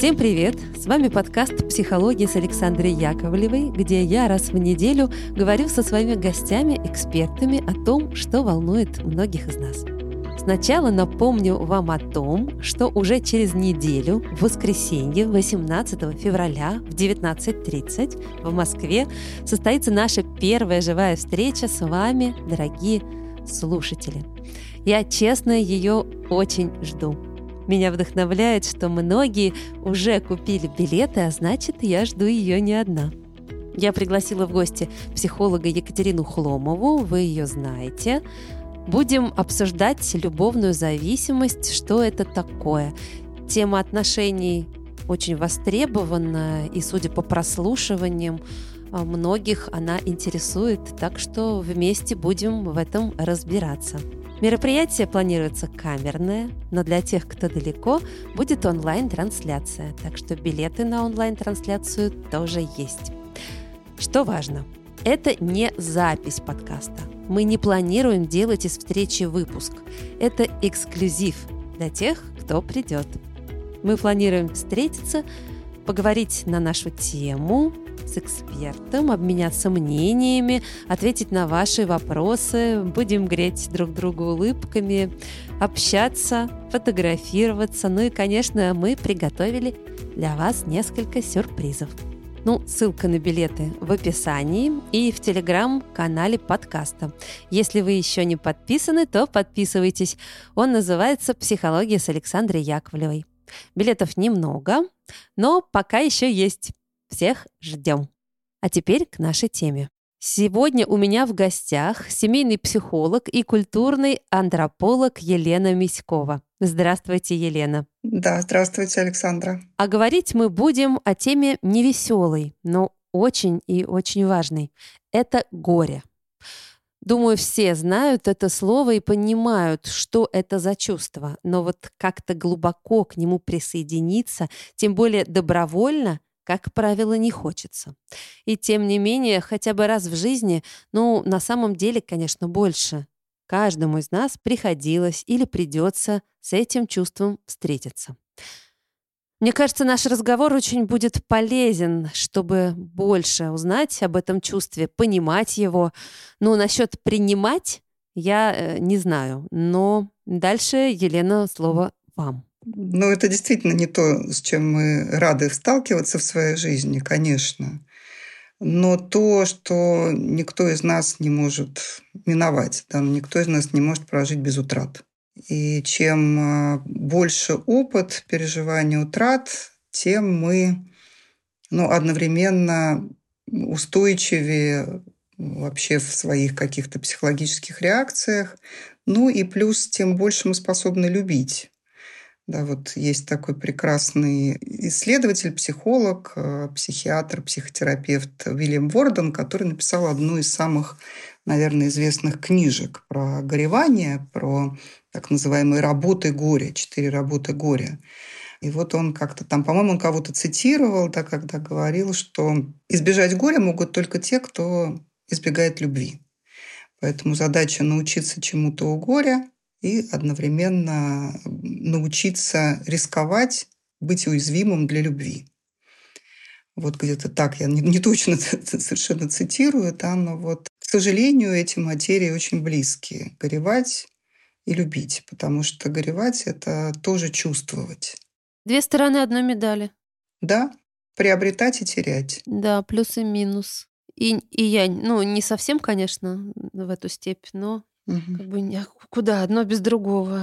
Всем привет! С вами подкаст «Психология» с Александрой Яковлевой, где я раз в неделю говорю со своими гостями, экспертами о том, что волнует многих из нас. Сначала напомню вам о том, что уже через неделю, в воскресенье, 18 февраля в 19.30 в Москве состоится наша первая живая встреча с вами, дорогие слушатели. Я честно ее очень жду. Меня вдохновляет, что многие уже купили билеты, а значит, я жду ее не одна. Я пригласила в гости психолога Екатерину Хломову, вы ее знаете. Будем обсуждать любовную зависимость, что это такое. Тема отношений очень востребована, и, судя по прослушиваниям, а, многих она интересует, так что вместе будем в этом разбираться. Мероприятие планируется камерное, но для тех, кто далеко, будет онлайн-трансляция, так что билеты на онлайн-трансляцию тоже есть. Что важно, это не запись подкаста. Мы не планируем делать из встречи выпуск. Это эксклюзив для тех, кто придет. Мы планируем встретиться, поговорить на нашу тему, с экспертом, обменяться мнениями, ответить на ваши вопросы. Будем греть друг другу улыбками, общаться, фотографироваться. Ну и, конечно, мы приготовили для вас несколько сюрпризов. Ну, ссылка на билеты в описании и в телеграм-канале подкаста. Если вы еще не подписаны, то подписывайтесь. Он называется «Психология с Александрой Яковлевой». Билетов немного, но пока еще есть. Всех ждем. А теперь к нашей теме. Сегодня у меня в гостях семейный психолог и культурный антрополог Елена Миськова. Здравствуйте, Елена. Да, здравствуйте, Александра. А говорить мы будем о теме невеселой, но очень и очень важной. Это горе. Думаю, все знают это слово и понимают, что это за чувство. Но вот как-то глубоко к нему присоединиться, тем более добровольно, как правило, не хочется. И тем не менее, хотя бы раз в жизни, ну, на самом деле, конечно, больше. Каждому из нас приходилось или придется с этим чувством встретиться. Мне кажется, наш разговор очень будет полезен, чтобы больше узнать об этом чувстве, понимать его. Ну, насчет принимать я э, не знаю, но дальше, Елена, слово вам. Ну, это действительно не то, с чем мы рады сталкиваться в своей жизни, конечно. Но то, что никто из нас не может миновать, да, никто из нас не может прожить без утрат. И чем а, больше опыт переживания утрат, тем мы ну, одновременно устойчивее вообще в своих каких-то психологических реакциях. Ну и плюс, тем больше мы способны любить. Да, вот есть такой прекрасный исследователь, психолог, э, психиатр, психотерапевт Уильям Ворден, который написал одну из самых, наверное, известных книжек про горевание, про так называемые работы горя, четыре работы горя. И вот он как-то там, по-моему, он кого-то цитировал, да, когда говорил, что избежать горя могут только те, кто избегает любви. Поэтому задача научиться чему-то у горя, и одновременно научиться рисковать, быть уязвимым для любви. Вот где-то так, я не, не точно совершенно цитирую, да, но вот, к сожалению, эти материи очень близкие. Горевать и любить, потому что горевать — это тоже чувствовать. Две стороны одной медали. Да, приобретать и терять. Да, плюс и минус. И, и я, ну, не совсем, конечно, в эту степь, но Угу. Как бы не, куда одно без другого.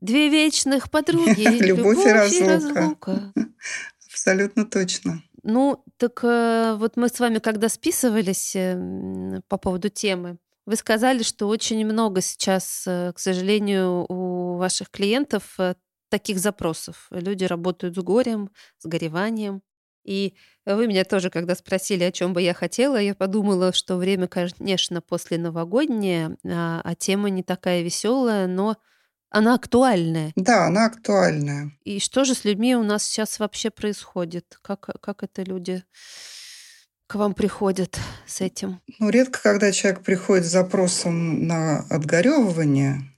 Две вечных подруги. Любовь и разлука. Абсолютно точно. Ну, так э, вот мы с вами, когда списывались э, по поводу темы, вы сказали, что очень много сейчас, э, к сожалению, у ваших клиентов таких запросов. Люди работают с горем, с гореванием. И вы меня тоже, когда спросили, о чем бы я хотела, я подумала, что время, конечно, после новогоднее, а, а тема не такая веселая, но она актуальная. Да, она актуальная. И что же с людьми у нас сейчас вообще происходит? Как, как это люди к вам приходят с этим? Ну, редко, когда человек приходит с запросом на отгоревывание,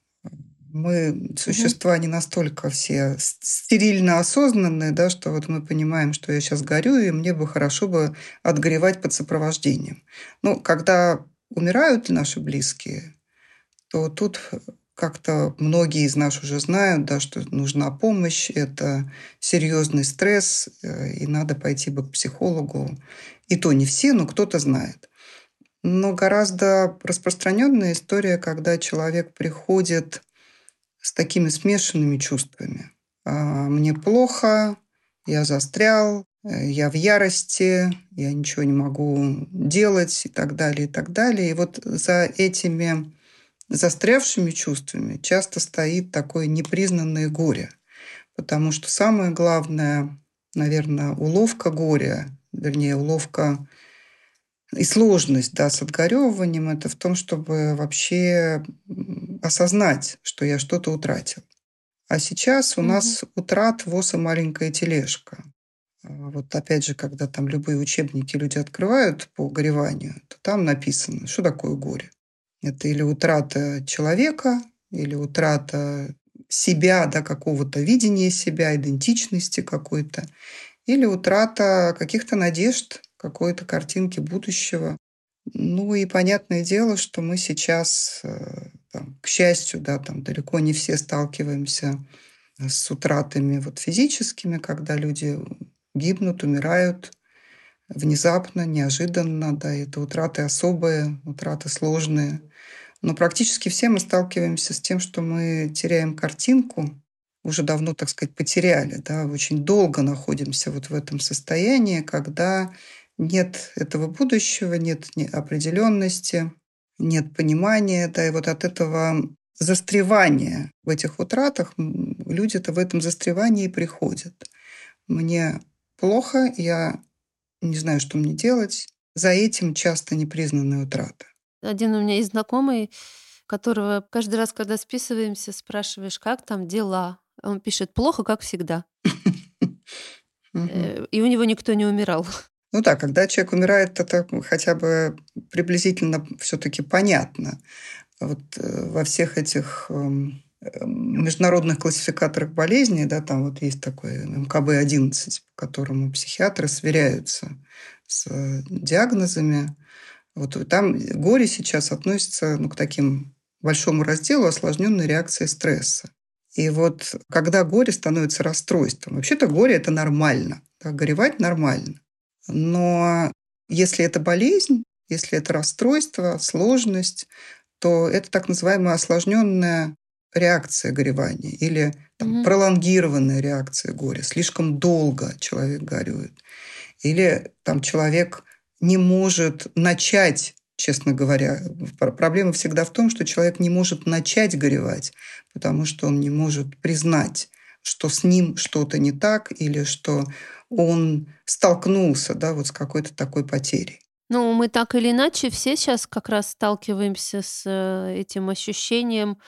Мы существа не настолько все стерильно осознанные, да, что вот мы понимаем, что я сейчас горю, и мне бы хорошо бы отгоревать под сопровождением. Ну, когда умирают наши близкие, то тут как-то многие из нас уже знают, да, что нужна помощь, это серьезный стресс, э, и надо пойти бы к психологу. И то не все, но кто-то знает. Но гораздо распространенная история, когда человек приходит с такими смешанными чувствами. А, Мне плохо, я застрял, э, я в ярости, я ничего не могу делать и так далее, и так далее. И вот за этими застрявшими чувствами часто стоит такое непризнанное горе. Потому что самое главное, наверное, уловка горя, вернее, уловка и сложность да, с отгоревыванием это в том, чтобы вообще осознать, что я что-то утратил. А сейчас у угу. нас утрат ВОЗ и маленькая тележка. А вот опять же, когда там любые учебники люди открывают по гореванию, то там написано, что такое горе. Это или утрата человека, или утрата себя, да, какого-то видения себя, идентичности какой-то, или утрата каких-то надежд, какой-то картинки будущего. Ну и понятное дело, что мы сейчас, э, там, к счастью, да, там далеко не все сталкиваемся с утратами вот физическими, когда люди гибнут, умирают внезапно, неожиданно, да, это утраты особые, утраты сложные. Но практически все мы сталкиваемся с тем, что мы теряем картинку, уже давно, так сказать, потеряли, да, очень долго находимся вот в этом состоянии, когда нет этого будущего, нет определенности, нет понимания, да, и вот от этого застревания в этих утратах люди-то в этом застревании приходят. Мне плохо, я не знаю, что мне делать. За этим часто непризнанные утраты. Один у меня есть знакомый, которого каждый раз, когда списываемся, спрашиваешь, как там дела. Он пишет, плохо, как всегда. Э, и у него никто не умирал. Ну да, когда человек умирает, это хотя бы приблизительно все-таки понятно. Вот э, во всех этих эм, международных классификаторах болезней, да, там вот есть такой МКБ-11, по которому психиатры сверяются с диагнозами. Вот там горе сейчас относится ну, к таким большому разделу осложненной реакции стресса. И вот когда горе становится расстройством, вообще-то горе – это нормально. Да, горевать нормально. Но если это болезнь, если это расстройство, сложность, то это так называемая осложненная реакция горевания или там, угу. пролонгированная реакция горя. Слишком долго человек горюет. Или там человек не может начать честно говоря. Проблема всегда в том, что человек не может начать горевать, потому что он не может признать, что с ним что-то не так или что он столкнулся да, вот с какой-то такой потерей. Ну, мы так или иначе все сейчас как раз сталкиваемся с э, этим ощущением.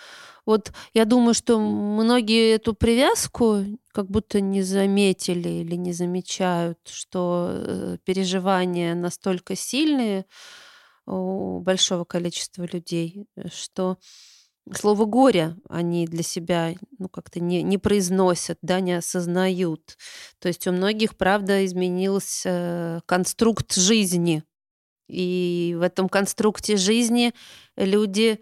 Вот я думаю, что многие эту привязку как будто не заметили или не замечают, что э, переживания настолько сильные у большого количества людей, э, что слово горе они для себя ну, как-то не, не произносят, да, не осознают. То есть у многих, правда, изменился конструкт жизни. И в этом конструкте жизни люди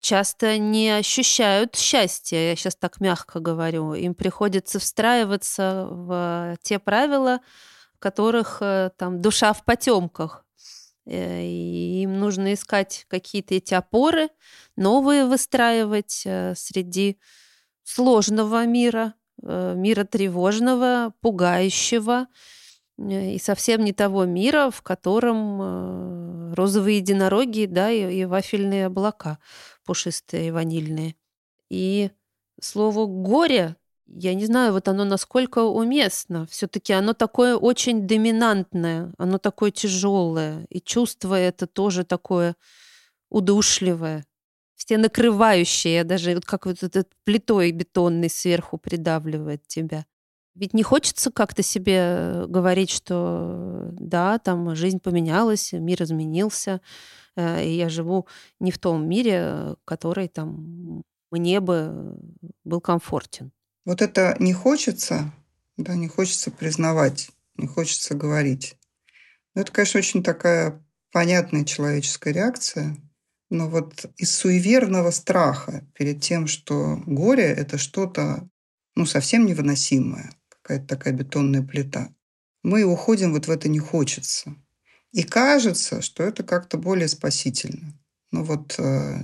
часто не ощущают счастья. Я сейчас так мягко говорю. Им приходится встраиваться в те правила, которых э, там душа в потемках. Э, им нужно искать какие-то эти опоры, новые выстраивать э, среди сложного мира, э, мира тревожного, пугающего и совсем не того мира, в котором розовые единороги, да, и, и вафельные облака пушистые и ванильные. И слово «горе» я не знаю, вот оно насколько уместно. Все-таки оно такое очень доминантное, оно такое тяжелое, и чувство это тоже такое удушливое, все накрывающее, даже вот как вот этот плитой бетонный сверху придавливает тебя. Ведь не хочется как-то себе э, говорить, что да, там жизнь поменялась, мир изменился, э, и я живу не в том мире, который там мне бы был комфортен. Вот это не хочется, да, не хочется признавать, не хочется говорить. Ну, это, конечно, очень такая понятная человеческая реакция, но вот из суеверного страха перед тем, что горе – это что-то ну, совсем невыносимое, какая-то такая бетонная плита, мы уходим вот в это «не хочется». И кажется, что это как-то более спасительно. Но вот э,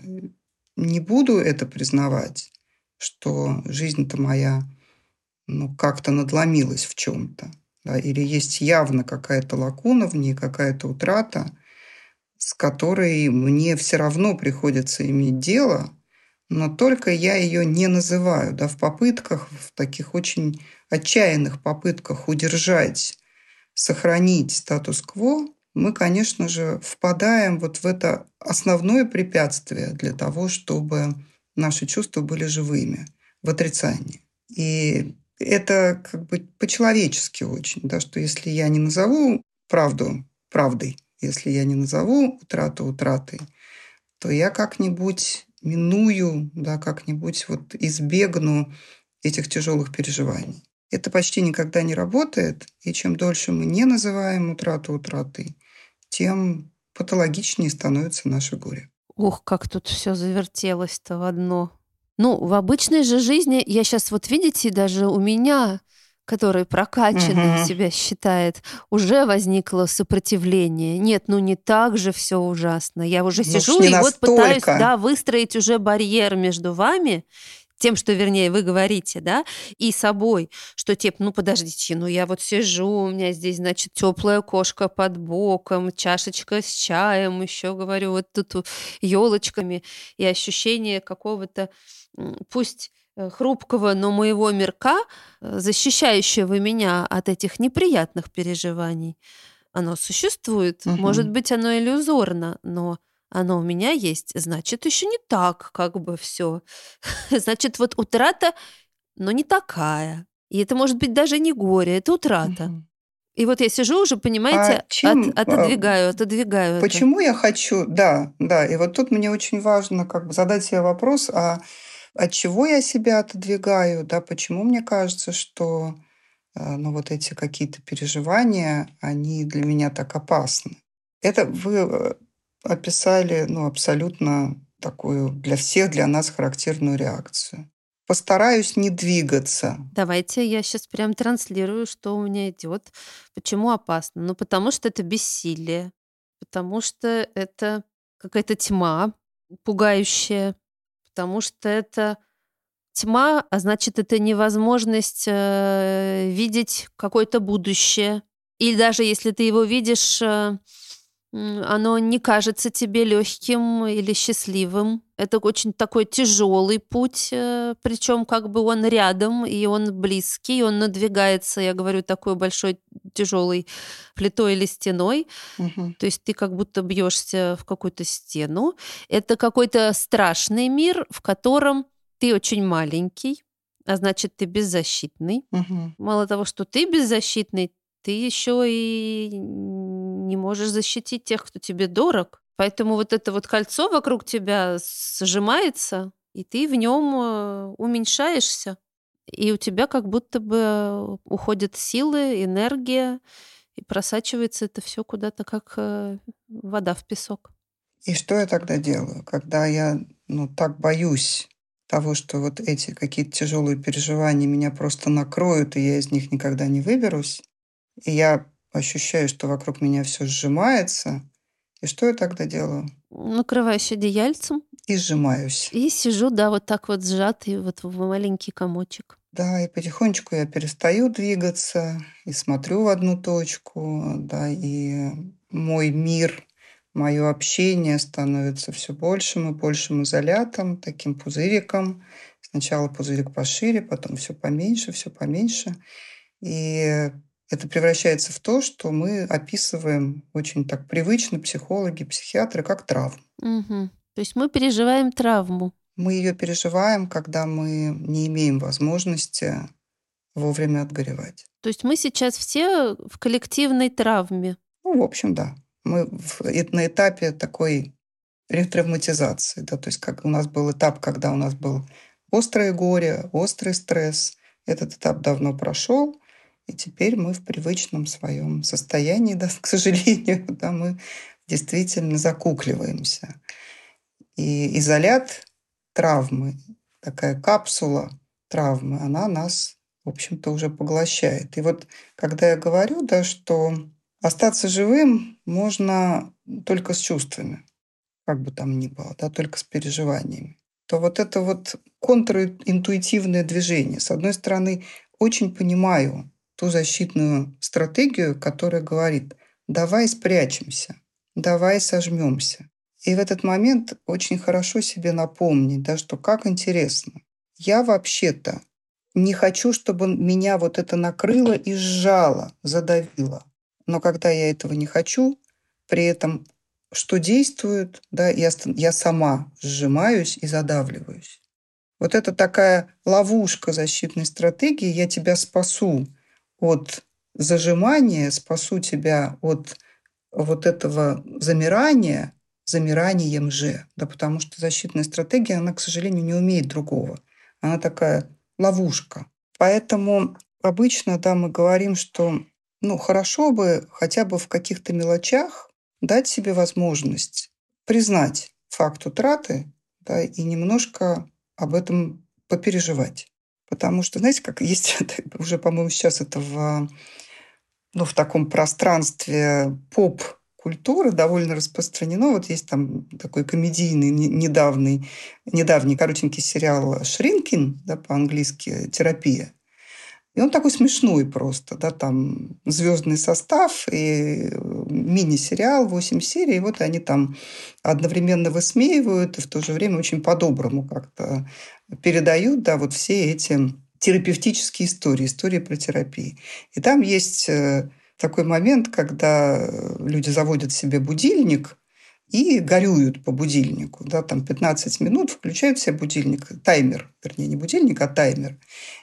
не буду это признавать, что жизнь-то моя ну, как-то надломилась в чем-то. Да, или есть явно какая-то лакуна в ней, какая-то утрата, с которой мне все равно приходится иметь дело, но только я ее не называю, да, в попытках, в таких очень отчаянных попытках удержать, сохранить статус-кво, мы, конечно же, впадаем вот в это основное препятствие для того, чтобы наши чувства были живыми, в отрицании. И это как бы по-человечески очень, да, что если я не назову правду правдой, если я не назову утрату утратой, то я как-нибудь миную, да, как-нибудь вот избегну этих тяжелых переживаний. Это почти никогда не работает, и чем дольше мы не называем утрату утратой, тем патологичнее становится наше горе. Ух, как тут все завертелось-то в одно. Ну, в обычной же жизни, я сейчас вот видите, даже у меня который прокачанный угу. себя считает, уже возникло сопротивление. Нет, ну не так же все ужасно. Я уже ну, сижу и настолько. вот пытаюсь да, выстроить уже барьер между вами тем, что, вернее, вы говорите, да, и собой, что типа, ну подождите, ну я вот сижу, у меня здесь, значит, теплая кошка под боком, чашечка с чаем, еще говорю, вот тут елочками, и ощущение какого-то, пусть э, хрупкого, но моего мирка, э, защищающего меня от этих неприятных переживаний, оно существует. Угу. Может быть, оно иллюзорно, но оно у меня есть, значит, еще не так, как бы все. значит, вот утрата, но не такая. И это может быть даже не горе, это утрата. И вот я сижу уже, понимаете, а чем, от, отодвигаю, отодвигаю. Почему это. я хочу, да, да, и вот тут мне очень важно как бы задать себе вопрос, а от чего я себя отодвигаю, да, почему мне кажется, что э, ну, вот эти какие-то переживания, они для меня так опасны. Это вы э, описали ну, абсолютно такую для всех, для нас характерную реакцию. Постараюсь не двигаться. Давайте я сейчас прям транслирую, что у меня идет. Почему опасно? Ну, потому что это бессилие, потому что это какая-то тьма пугающая, потому что это тьма, а значит, это невозможность э, видеть какое-то будущее. Или даже если ты его видишь, э, оно не кажется тебе легким или счастливым. Это очень такой тяжелый путь, э, причем как бы он рядом, и он близкий, он надвигается, я говорю, такой большой тяжелой плитой или стеной. Угу. То есть ты как будто бьешься в какую-то стену. Это какой-то страшный мир, в котором ты очень маленький, а значит, ты беззащитный. Угу. Мало того, что ты беззащитный, ты еще и не можешь защитить тех, кто тебе дорог. Поэтому вот это вот кольцо вокруг тебя сжимается, и ты в нем э, уменьшаешься. И у тебя как будто бы уходят силы, энергия, и просачивается это все куда-то как э, вода в песок. И что я тогда делаю, когда я ну, так боюсь того, что вот эти какие-то тяжелые переживания меня просто накроют, и я из них никогда не выберусь? И я ощущаю, что вокруг меня все сжимается. И что я тогда делаю? Накрываюсь одеяльцем. И сжимаюсь. И сижу, да, вот так вот сжатый вот в маленький комочек. Да, и потихонечку я перестаю двигаться и смотрю в одну точку, да, и мой мир, мое общение становится все большим и большим изолятом, таким пузыриком. Сначала пузырик пошире, потом все поменьше, все поменьше. И это превращается в то, что мы описываем очень так привычно психологи, психиатры, как травму. Угу. То есть мы переживаем травму. Мы ее переживаем, когда мы не имеем возможности вовремя отгоревать. То есть мы сейчас все в коллективной травме. Ну, в общем, да. Мы на этапе такой ретравматизации. Да, то есть как у нас был этап, когда у нас был острое горе, острый стресс. Этот этап давно прошел, и теперь мы в привычном своем состоянии, да, к сожалению, да, мы действительно закукливаемся. И изолят травмы, такая капсула травмы, она нас, в общем-то, уже поглощает. И вот когда я говорю, да, что остаться живым можно только с чувствами, как бы там ни было, да, только с переживаниями, то вот это вот контринтуитивное движение. С одной стороны, очень понимаю ту защитную стратегию, которая говорит, давай спрячемся, давай сожмемся. И в этот момент очень хорошо себе напомнить, да, что как интересно. Я вообще-то не хочу, чтобы меня вот это накрыло и сжало, задавило. Но когда я этого не хочу, при этом что действует, да, я, я сама сжимаюсь и задавливаюсь. Вот это такая ловушка защитной стратегии. Я тебя спасу от зажимания, спасу тебя от вот этого замирания, замиранием же, да, потому что защитная стратегия, она, к сожалению, не умеет другого. Она такая ловушка. Поэтому обычно, да, мы говорим, что ну, хорошо бы хотя бы в каких-то мелочах дать себе возможность признать факт утраты да, и немножко об этом попереживать. Потому что, знаете, как есть уже, по-моему, сейчас это в, ну, в таком пространстве поп культуры довольно распространено. Вот есть там такой комедийный, недавний, недавний коротенький сериал «Шринкин», да, по-английски «Терапия». И он такой смешной просто, да, там звездный состав и мини-сериал, 8 серий, и вот они там одновременно высмеивают и в то же время очень по-доброму как-то передают, да, вот все эти терапевтические истории, истории про терапию. И там есть э, такой момент, когда люди заводят себе будильник и горюют по будильнику. Да, там 15 минут включают себе будильник, таймер, вернее, не будильник, а таймер.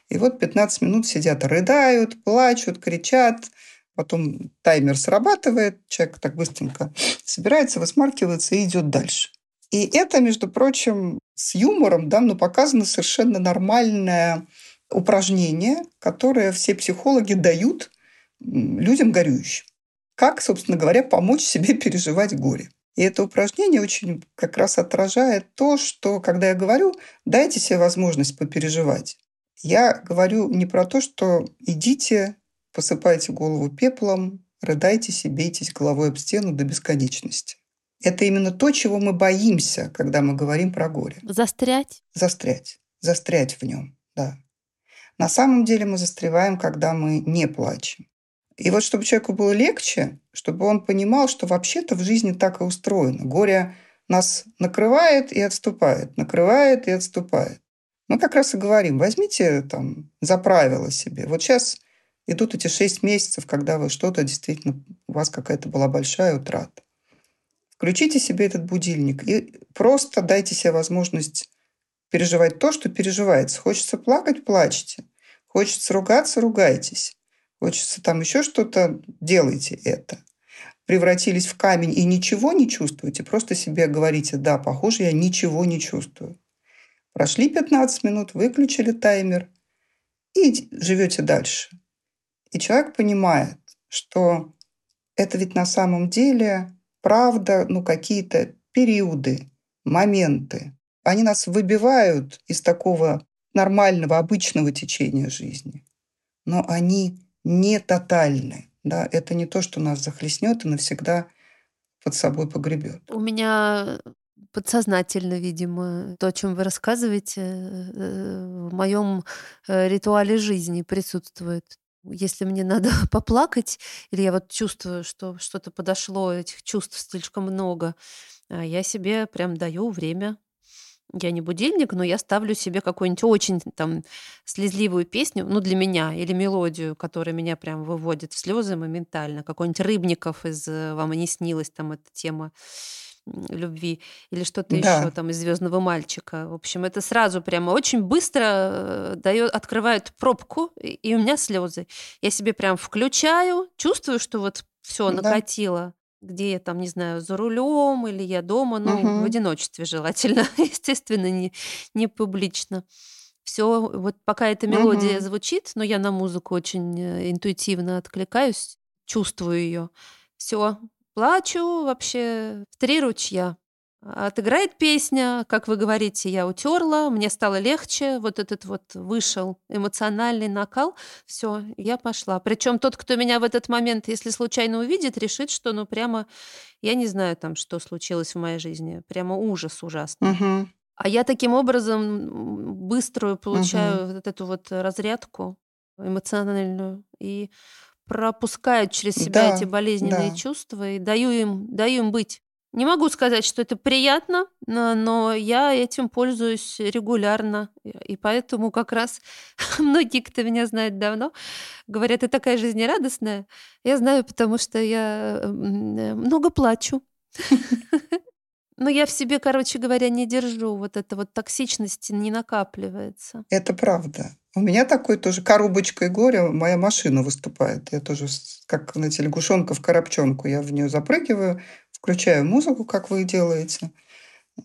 И вот 15 минут сидят, рыдают, плачут, кричат. Потом таймер срабатывает, человек так быстренько собирается, высмаркивается и идет дальше. И это, между прочим, с юмором да, ну, показано совершенно нормальное упражнение, которое все психологи дают людям горюющим. Как, собственно говоря, помочь себе переживать горе. И это упражнение очень как раз отражает то, что, когда я говорю, дайте себе возможность попереживать. Я говорю не про то, что идите, посыпайте голову пеплом, рыдайтесь и бейтесь головой об стену до бесконечности. Это именно то, чего мы боимся, когда мы говорим про горе. Застрять? Застрять. Застрять в нем, да. На самом деле мы застреваем, когда мы не плачем. И вот чтобы человеку было легче, чтобы он понимал, что вообще-то в жизни так и устроено. Горе нас накрывает и отступает, накрывает и отступает. Мы как раз и говорим, возьмите там за правило себе. Вот сейчас идут эти шесть месяцев, когда вы что-то действительно, у вас какая-то была большая утрата. Включите себе этот будильник и просто дайте себе возможность переживать то, что переживается. Хочется плакать – плачьте. Хочется ругаться – ругайтесь хочется там еще что-то, делайте это. Превратились в камень и ничего не чувствуете, просто себе говорите, да, похоже, я ничего не чувствую. Прошли 15 минут, выключили таймер и живете дальше. И человек понимает, что это ведь на самом деле правда, ну, какие-то периоды, моменты. Они нас выбивают из такого нормального, обычного течения жизни. Но они не тотальны. Да? Это не то, что нас захлестнет и навсегда под собой погребет. У меня подсознательно, видимо, то, о чем вы рассказываете, э, в моем э, ритуале жизни присутствует. Если мне надо поплакать, или я вот чувствую, что что-то подошло, этих чувств слишком много, а я себе прям даю время я не будильник, но я ставлю себе какую-нибудь очень там слезливую песню, ну, для меня, или мелодию, которая меня прям выводит в слезы моментально. Какой-нибудь Рыбников из э, «Вам и не снилась», там эта тема любви или что-то да. еще там из Звездного мальчика. В общем, это сразу прямо очень быстро э, дает, открывает пробку, и, и у меня слезы. Я себе прям включаю, чувствую, что вот все накатило. Где я там, не знаю, за рулем или я дома, ну, угу. в одиночестве желательно, естественно, не, не публично. Все, вот пока эта мелодия угу. звучит, но я на музыку очень э, интуитивно откликаюсь, чувствую ее. Все, плачу вообще в три ручья. Отыграет песня, как вы говорите, я утерла, мне стало легче, вот этот вот вышел эмоциональный накал, все, я пошла. Причем тот, кто меня в этот момент, если случайно увидит, решит, что ну прямо, я не знаю там, что случилось в моей жизни, прямо ужас ужасный. Угу. А я таким образом быструю получаю угу. вот эту вот разрядку эмоциональную и пропускаю через себя да, эти болезненные да. чувства и даю им, даю им быть. Не могу сказать, что это приятно, но, я этим пользуюсь регулярно. И поэтому как раз многие, кто меня знает давно, говорят, ты такая жизнерадостная. Я знаю, потому что я много плачу. Но я в себе, короче говоря, не держу. Вот это вот токсичности не накапливается. Это правда. У меня такой тоже коробочкой горя моя машина выступает. Я тоже как, знаете, лягушонка в коробчонку. Я в нее запрыгиваю, включаю музыку, как вы делаете,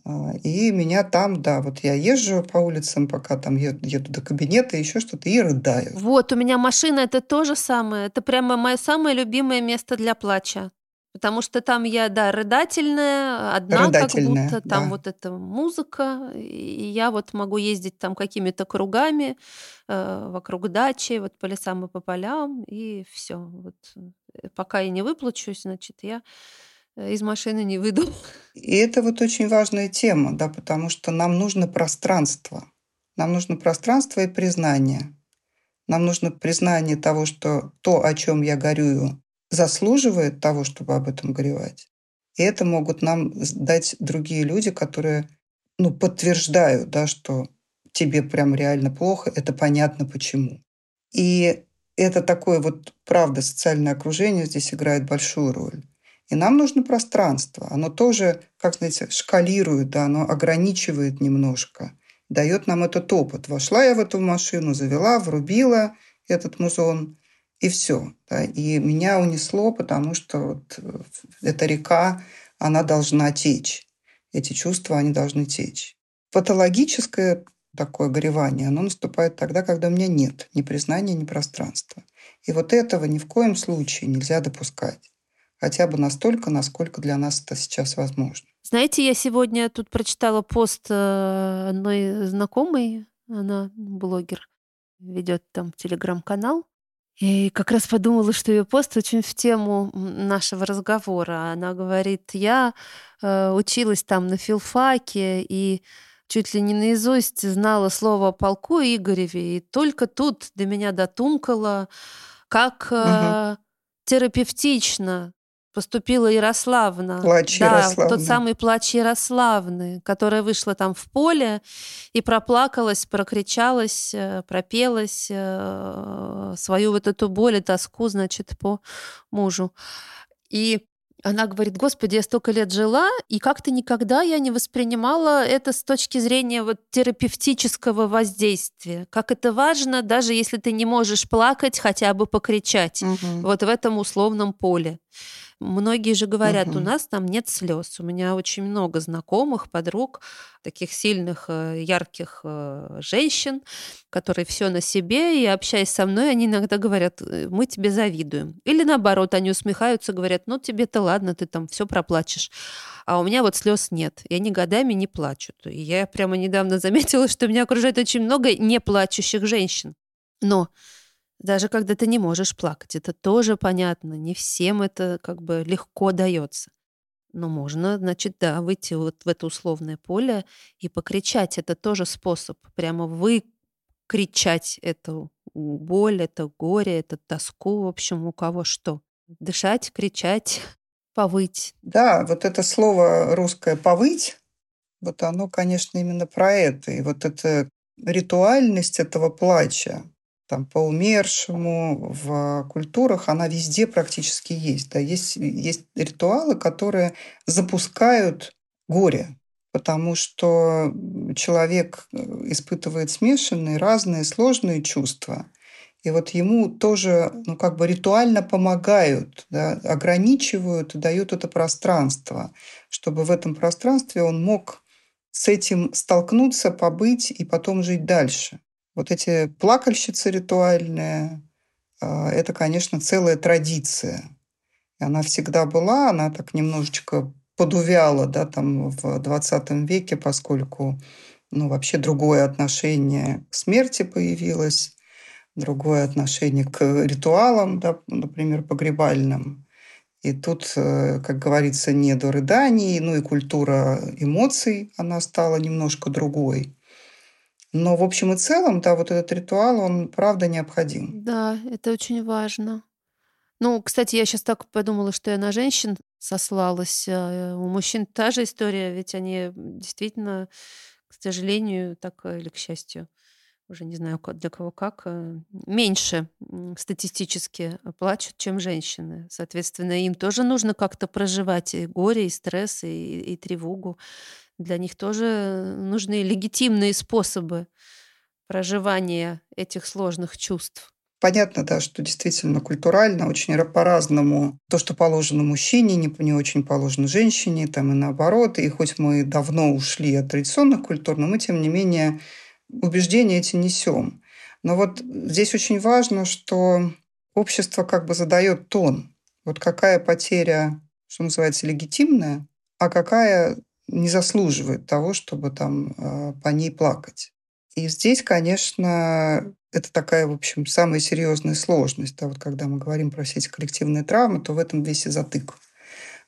а, и меня там, да, вот я езжу по улицам, пока там еду, еду до кабинета, еще что-то, и рыдаю. Вот, у меня машина это то же самое. Это прямо мое самое любимое место для плача. Потому что там я, да, рыдательная, одна рыдательная, как будто, там да. вот эта музыка, и я вот могу ездить там какими-то кругами э, вокруг дачи, вот по лесам и по полям, и все. Вот э, пока я не выплачусь, значит, я из машины не выйду. И это вот очень важная тема, да, потому что нам нужно пространство. Нам нужно пространство и признание. Нам нужно признание того, что то, о чем я горюю, заслуживает того, чтобы об этом горевать. И это могут нам дать другие люди, которые ну, подтверждают, да, что тебе прям реально плохо, это понятно почему. И это такое вот, правда, социальное окружение здесь играет большую роль. И нам нужно пространство. Оно тоже, как знаете, шкалирует, да, оно ограничивает немножко, дает нам этот опыт. Вошла я в эту машину, завела, врубила этот музон, и все. Да. И меня унесло, потому что вот э, эта река, она должна течь. Эти чувства, они должны течь. Патологическое такое горевание, оно наступает тогда, когда у меня нет ни признания, ни пространства. И вот этого ни в коем случае нельзя допускать хотя бы настолько, насколько для нас это сейчас возможно. Знаете, я сегодня тут прочитала пост э, одной знакомой, она блогер, ведет там телеграм-канал, и как раз подумала, что ее пост очень в тему нашего разговора. Она говорит, я э, училась там на филфаке и чуть ли не наизусть знала слово о полку Игореве, и только тут до меня дотумкало, как угу. терапевтично поступила Ярославна. Плач да, Ярославны. тот самый плач Ярославны, которая вышла там в поле и проплакалась, прокричалась, э, пропелась э, свою вот эту боль и тоску, значит, по мужу. И она говорит, господи, я столько лет жила, и как-то никогда я не воспринимала это с точки зрения вот терапевтического воздействия. Как это важно, даже если ты не можешь плакать, хотя бы покричать. Угу. Вот в этом условном поле. Многие же говорят, угу. у нас там нет слез. У меня очень много знакомых, подруг, таких сильных, э, ярких э, женщин, которые все на себе, и общаясь со мной, они иногда говорят, «Э, мы тебе завидуем. Или наоборот, они усмехаются, говорят, ну тебе-то ладно, ты там все проплачешь. А у меня вот слез нет, и они годами не плачут. И я прямо недавно заметила, что меня окружает очень много неплачущих женщин. Но даже когда ты не можешь плакать, это тоже понятно. Не всем это как бы легко дается. Но можно, значит, да, выйти вот в это условное поле и покричать. Это тоже способ. Прямо выкричать эту боль, это горе, это тоску, в общем, у кого что. Дышать, кричать, повыть. Да, вот это слово русское «повыть», вот оно, конечно, именно про это. И вот эта ритуальность этого плача, там, по умершему, в культурах, она везде практически есть. Да? Есть, есть ритуалы, которые запускают горе, потому что человек э, испытывает смешанные, разные, сложные чувства. И вот ему тоже, ну, как бы ритуально помогают, да, ограничивают, дают это пространство, чтобы в этом пространстве он мог с этим столкнуться, побыть и потом жить дальше. Вот эти плакальщицы ритуальные, а, это, конечно, целая традиция. И она всегда была, она так немножечко подувяла да, там в 20 веке, поскольку ну, вообще другое отношение к смерти появилось, другое отношение к ритуалам, да, например, погребальным. И тут, э, как говорится, не до рыданий, ну и культура эмоций, она стала немножко другой. Но в общем и целом, да, вот этот ритуал, он правда необходим. Да, это очень важно. Ну, кстати, я сейчас так подумала, что я на женщин сослалась. А, у мужчин та же история, ведь они действительно, к сожалению, так э, или к счастью, уже не знаю для кого как, э, меньше статистически плачут, чем женщины. Соответственно, им тоже нужно как-то проживать и горе, и стресс, и, и тревогу. Для них тоже нужны легитимные способы проживания этих сложных чувств. Понятно, да, что действительно культурально очень по-разному то, что положено мужчине, не, не очень положено женщине, там и наоборот. И хоть мы давно ушли от традиционных культур, но мы, тем не менее, убеждения эти несем. Но вот здесь очень важно, что общество как бы задает тон. Вот какая потеря, что называется, легитимная, а какая не заслуживает того, чтобы там э, по ней плакать. И здесь, конечно, это такая, в общем, самая серьезная сложность. Да, вот когда мы говорим про все эти коллективные травмы, то в этом весь и затык.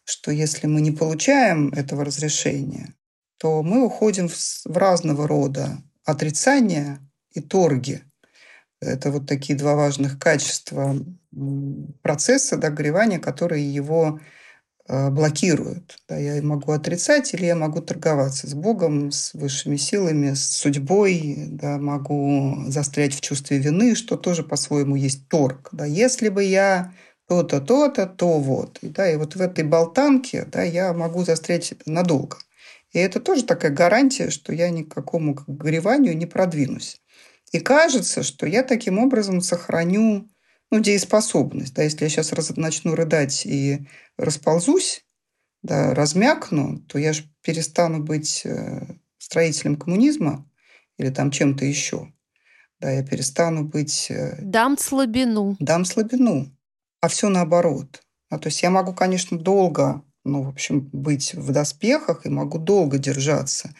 Что если мы не получаем этого разрешения, то мы уходим в, в разного рода отрицания и торги. Это вот такие два важных качества процесса догревания, которые его блокируют. Да, я могу отрицать или я могу торговаться с Богом, с высшими силами, с судьбой, да, могу застрять в чувстве вины, что тоже по-своему есть торг. Да. Если бы я то-то, то-то, то вот. И, да, и вот в этой болтанке да, я могу застрять надолго. И это тоже такая гарантия, что я ни к какому гореванию не продвинусь. И кажется, что я таким образом сохраню ну, дееспособность. Да, если я сейчас раз, начну рыдать и расползусь, да, размякну, то я же перестану быть э, строителем коммунизма или там чем-то еще. Да, я перестану быть... Э, дам слабину. Дам слабину. А все наоборот. А, то есть я могу, конечно, долго, ну, в общем, быть в доспехах и могу долго держаться.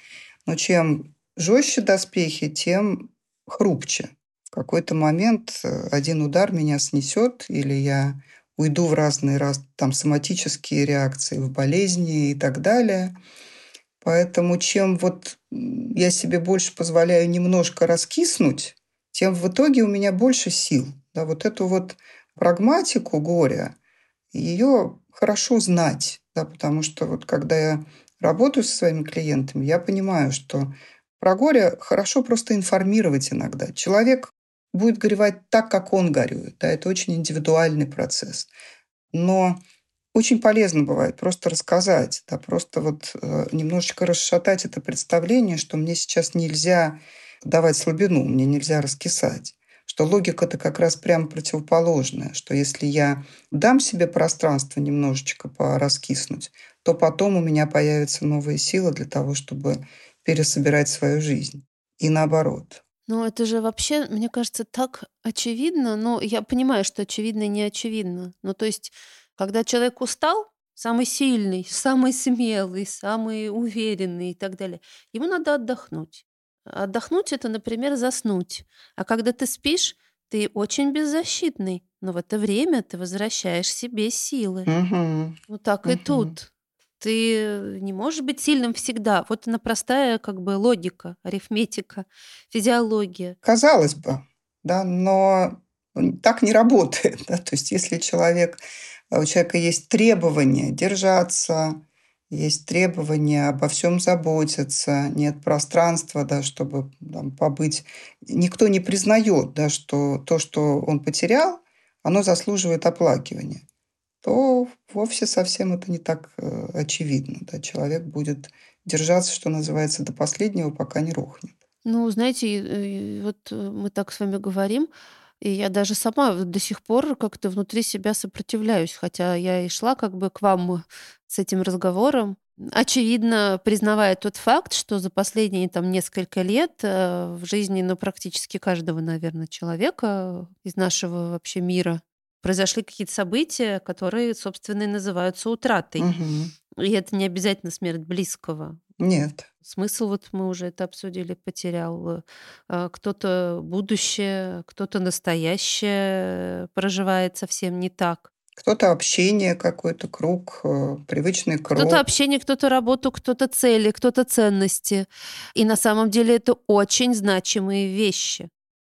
Но чем жестче доспехи, тем хрупче какой-то момент э, один удар меня снесет, или я уйду в разные раз, там, соматические реакции, в болезни и так далее. Поэтому чем вот я себе больше позволяю немножко раскиснуть, тем в итоге у меня больше сил. Да, вот эту вот прагматику горя, ее хорошо знать, да, потому что вот когда я работаю со своими клиентами, я понимаю, что про горе хорошо просто информировать иногда. Человек будет горевать так, как он горюет. Да, это очень индивидуальный процесс. Но очень полезно бывает просто рассказать, да, просто вот э, немножечко расшатать это представление, что мне сейчас нельзя давать слабину, мне нельзя раскисать. Что логика-то как раз прямо противоположная, что если я дам себе пространство немножечко пораскиснуть, то потом у меня появятся новые силы для того, чтобы пересобирать свою жизнь. И наоборот. Ну, это же вообще, мне кажется, так очевидно. Но я понимаю, что очевидно и не очевидно. Ну, то есть, когда человек устал, самый сильный, самый смелый, самый уверенный и так далее, ему надо отдохнуть. Отдохнуть это, например, заснуть. А когда ты спишь, ты очень беззащитный, но в это время ты возвращаешь себе силы. Угу. Вот так угу. и тут. Ты не можешь быть сильным всегда. Вот она простая как бы логика, арифметика, физиология. Казалось бы, да, но так не работает. Да? То есть если человек, у человека есть требования держаться, есть требования обо всем заботиться, нет пространства, да, чтобы там, побыть. Никто не признает, да, что то, что он потерял, оно заслуживает оплакивания то вовсе совсем это не так э, очевидно. Да? Человек будет держаться, что называется, до последнего, пока не рухнет. Ну, знаете, вот э, мы так с вами говорим, И я даже сама до сих пор как-то внутри себя сопротивляюсь, хотя я и шла как бы к вам с этим разговором. Очевидно, признавая тот факт, что за последние там несколько лет э, в жизни, ну, практически каждого, наверное, человека из нашего вообще мира произошли какие-то события, которые, собственно, и называются утратой. Угу. И это не обязательно смерть близкого. Нет. Смысл, вот мы уже это обсудили, потерял. Э, кто-то будущее, кто-то настоящее проживает совсем не так. Кто-то общение, какой-то круг, э, привычный круг. Кто-то общение, кто-то работу, кто-то цели, кто-то ценности. И на самом деле это очень значимые вещи.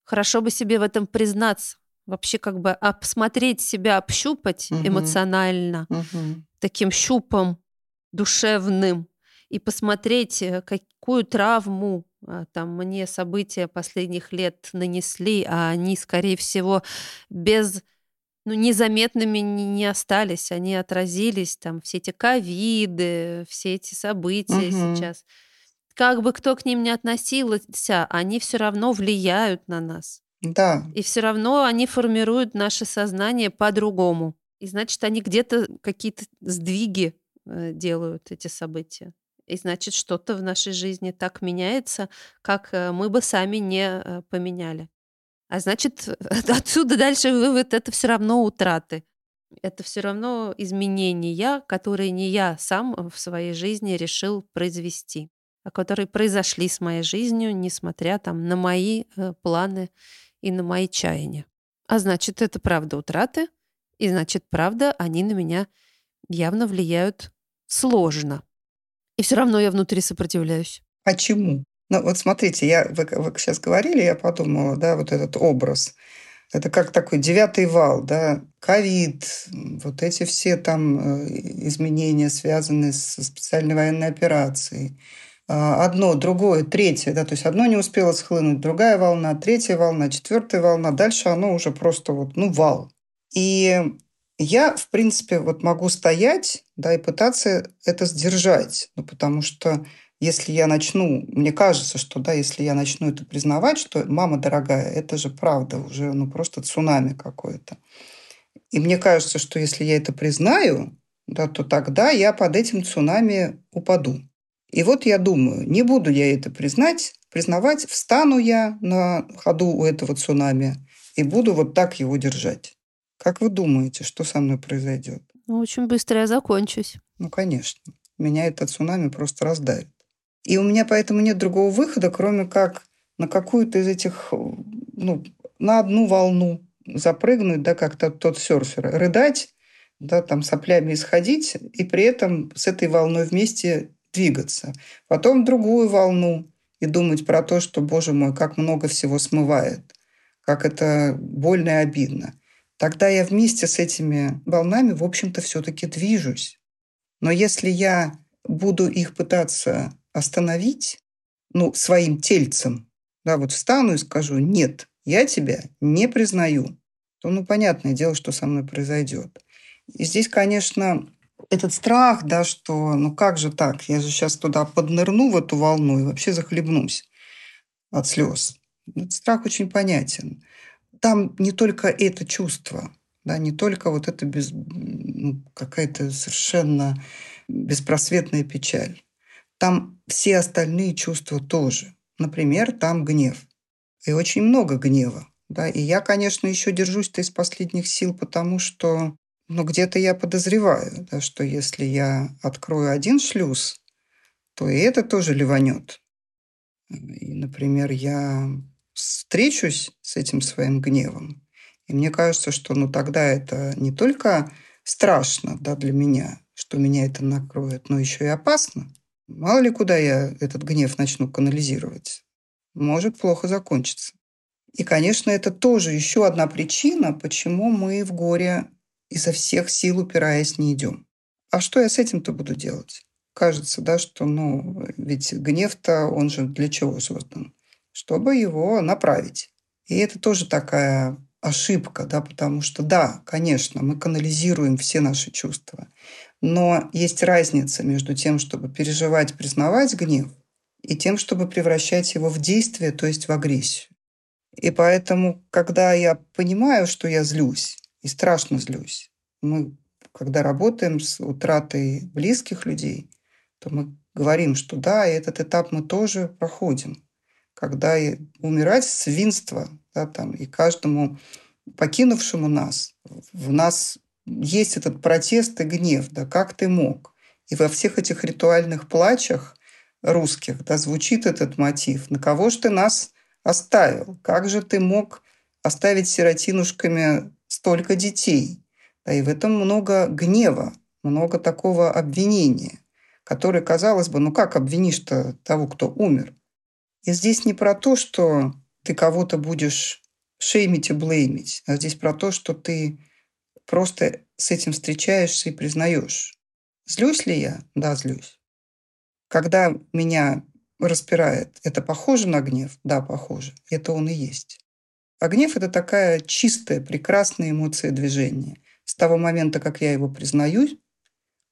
Хорошо бы себе в этом признаться. Вообще как бы обсмотреть себя, общупать угу. эмоционально, угу. таким щупом душевным и посмотреть, э, какую травму а, там мне события последних лет нанесли, а они, скорее всего, без ну, незаметными не, не остались, они отразились, там, все эти ковиды, все эти события угу. сейчас. Как бы кто к ним ни относился, они все равно влияют на нас. Да. И все равно они формируют наше сознание по-другому. И значит, они где-то какие-то сдвиги э, делают, эти события. И значит, что-то в нашей жизни так меняется, как э, мы бы сами не э, поменяли. А значит, отсюда дальше вывод это все равно утраты. Это все равно изменения, которые не я сам в своей жизни решил произвести, а которые произошли с моей жизнью, несмотря там на мои планы и на мои чаяния. А значит, это правда утраты, и значит, правда, они на меня явно влияют сложно. И все равно я внутри сопротивляюсь. Почему? Ну, вот смотрите, я, вы, вы сейчас говорили, я подумала, да, вот этот образ. Это как такой девятый вал, да, ковид, вот эти все там э, изменения, связанные со специальной военной операцией. А, одно, другое, третье, да, то есть одно не успело схлынуть, другая волна, третья волна, четвертая волна, дальше оно уже просто вот, ну, вал. И я, в принципе, вот могу стоять, да, и пытаться это сдержать, ну, потому что если я начну, мне кажется, что, да, если я начну это признавать, что, мама дорогая, это же правда уже, ну, просто цунами какое-то. И мне кажется, что если я это признаю, да, то тогда я под этим цунами упаду. И вот я думаю, не буду я это признать, признавать, встану я на ходу у этого цунами и буду вот так его держать. Как вы думаете, что со мной произойдет? Ну, очень быстро я закончусь. Ну, конечно. Меня это цунами просто раздавит. И у меня поэтому нет другого выхода, кроме как на какую-то из этих, ну, на одну волну запрыгнуть, да, как тот, тот серфер, рыдать, да, там соплями исходить, и при этом с этой волной вместе двигаться. Потом другую волну и думать про то, что, боже мой, как много всего смывает, как это больно и обидно тогда я вместе с этими волнами, в общем-то, все-таки движусь. Но если я буду их пытаться остановить, ну, своим тельцем, да, вот встану и скажу, нет, я тебя не признаю, то, ну, понятное дело, что со мной произойдет. И здесь, конечно, этот страх, да, что, ну, как же так, я же сейчас туда поднырну в эту волну и вообще захлебнусь от слез. Этот страх очень понятен там не только это чувство, да, не только вот это без, ну, какая-то совершенно беспросветная печаль. Там все остальные чувства тоже. Например, там гнев. И очень много гнева. Да? И я, конечно, еще держусь-то из последних сил, потому что ну, где-то я подозреваю, да, что если я открою один шлюз, то и это тоже ливанет. И, например, я встречусь с этим своим гневом, и мне кажется, что ну, тогда это не только страшно да, для меня, что меня это накроет, но еще и опасно. Мало ли куда я этот гнев начну канализировать. Может плохо закончиться. И, конечно, это тоже еще одна причина, почему мы в горе изо всех сил упираясь не идем. А что я с этим-то буду делать? Кажется, да, что, ну, ведь гнев-то, он же для чего создан? чтобы его направить. И это тоже такая ошибка, да, потому что, да, конечно, мы канализируем все наши чувства, но есть разница между тем, чтобы переживать, признавать гнев, и тем, чтобы превращать его в действие, то есть в агрессию. И поэтому, когда я понимаю, что я злюсь, и страшно злюсь, мы, когда работаем с утратой близких людей, то мы говорим, что да, этот этап мы тоже проходим. Когда умирать свинство, да, там, и каждому покинувшему нас, в нас есть этот протест и гнев, да, как ты мог? И во всех этих ритуальных плачах русских да, звучит этот мотив. На кого ж ты нас оставил? Как же ты мог оставить сиротинушками столько детей? Да, и в этом много гнева, много такого обвинения, которое, казалось бы, ну как обвинишь-то того, кто умер? И здесь не про то, что ты кого-то будешь шеймить и блеймить, а здесь про то, что ты просто с этим встречаешься и признаешь. Злюсь ли я? Да, злюсь. Когда меня распирает, это похоже на гнев? Да, похоже. Это он и есть. А гнев – это такая чистая, прекрасная эмоция движения. С того момента, как я его признаю,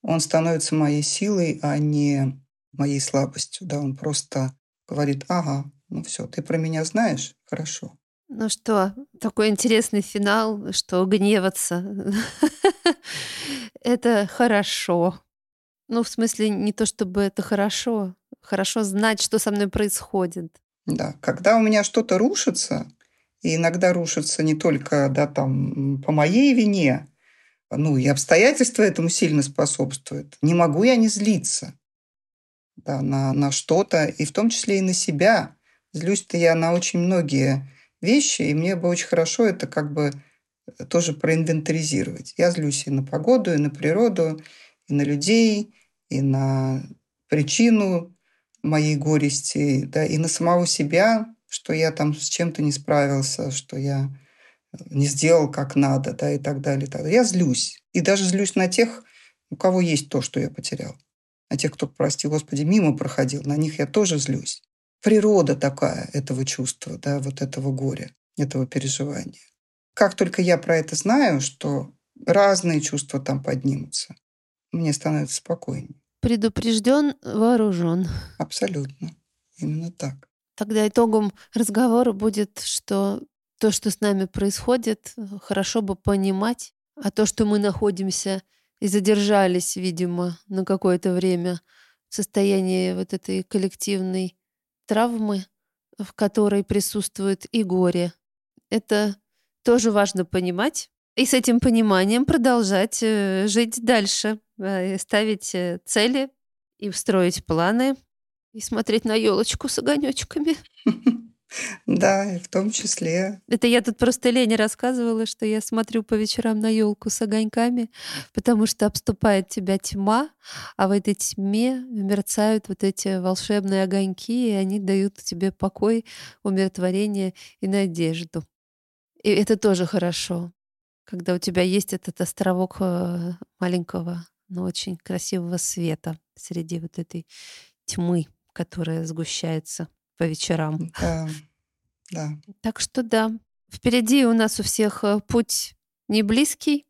он становится моей силой, а не моей слабостью. Да, он просто говорит, ага, ну все, ты про меня знаешь? Хорошо. Ну что, такой интересный финал, что гневаться — это хорошо. Ну, в смысле, не то чтобы это хорошо, хорошо знать, что со мной происходит. Да, когда у меня что-то рушится, и иногда рушится не только да, там, по моей вине, ну и обстоятельства этому сильно способствуют, не могу я не злиться да, на, на что-то, и в том числе и на себя. Злюсь-то я на очень многие вещи, и мне бы очень хорошо это как бы тоже проинвентаризировать. Я злюсь и на погоду, и на природу, и на людей, и на причину моей горести, да, и на самого себя, что я там с чем-то не справился, что я не сделал как надо, да, и так далее. И так далее. Я злюсь. И даже злюсь на тех, у кого есть то, что я потерял. На тех, кто, прости господи, мимо проходил, на них я тоже злюсь. Природа такая этого чувства, да, вот этого горя, этого переживания. Как только я про это знаю, что разные чувства там поднимутся, мне становится спокойнее. Предупрежден, вооружен. Абсолютно. Именно так. Тогда итогом разговора будет, что то, что с нами происходит, хорошо бы понимать, а то, что мы находимся и задержались, видимо, на какое-то время в состоянии вот этой коллективной травмы, в которой присутствует и горе. Это тоже важно понимать, и с этим пониманием продолжать э, жить дальше, э, ставить э, цели и строить планы, и смотреть на елочку с огонечками. Да, и в том числе. Это я тут просто Лене рассказывала, что я смотрю по вечерам на елку с огоньками, потому что обступает тебя тьма, а в этой тьме мерцают вот эти волшебные огоньки, и они дают тебе покой, умиротворение и надежду. И это тоже хорошо когда у тебя есть этот островок э, маленького, но очень красивого света среди вот этой тьмы, которая сгущается по вечерам. Да, да. Так что да, впереди у нас у всех э, путь не близкий,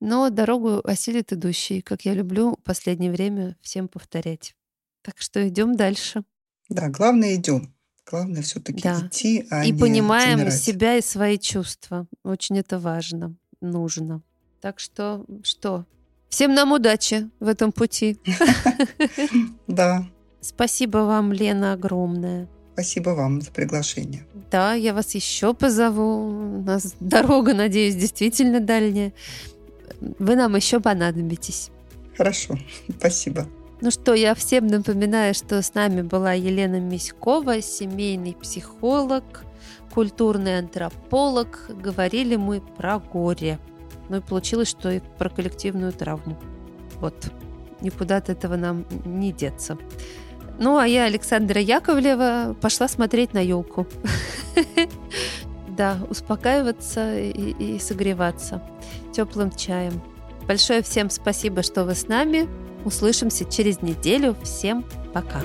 но дорогу осилит идущий, как я люблю в последнее время всем повторять. Так что идем дальше. Да, главное идем. Главное все-таки да. идти, а И не понимаем замирать. себя и свои чувства. Очень это важно, нужно. Так что что? Всем нам удачи в этом пути. Да. Спасибо вам, Лена, огромное. Спасибо вам за приглашение. Да, я вас еще позову. У нас дорога, надеюсь, действительно дальняя. Вы нам еще понадобитесь. Хорошо, спасибо. Ну что, я всем напоминаю, что с нами была Елена Миськова, семейный психолог, культурный антрополог. Говорили мы про горе. Ну и получилось, что и про коллективную травму. Вот. Никуда от этого нам не деться. Ну, а я, Александра Яковлева, пошла смотреть на елку. Да, успокаиваться и, согреваться теплым чаем. Большое всем спасибо, что вы с нами. Услышимся через неделю. Всем пока.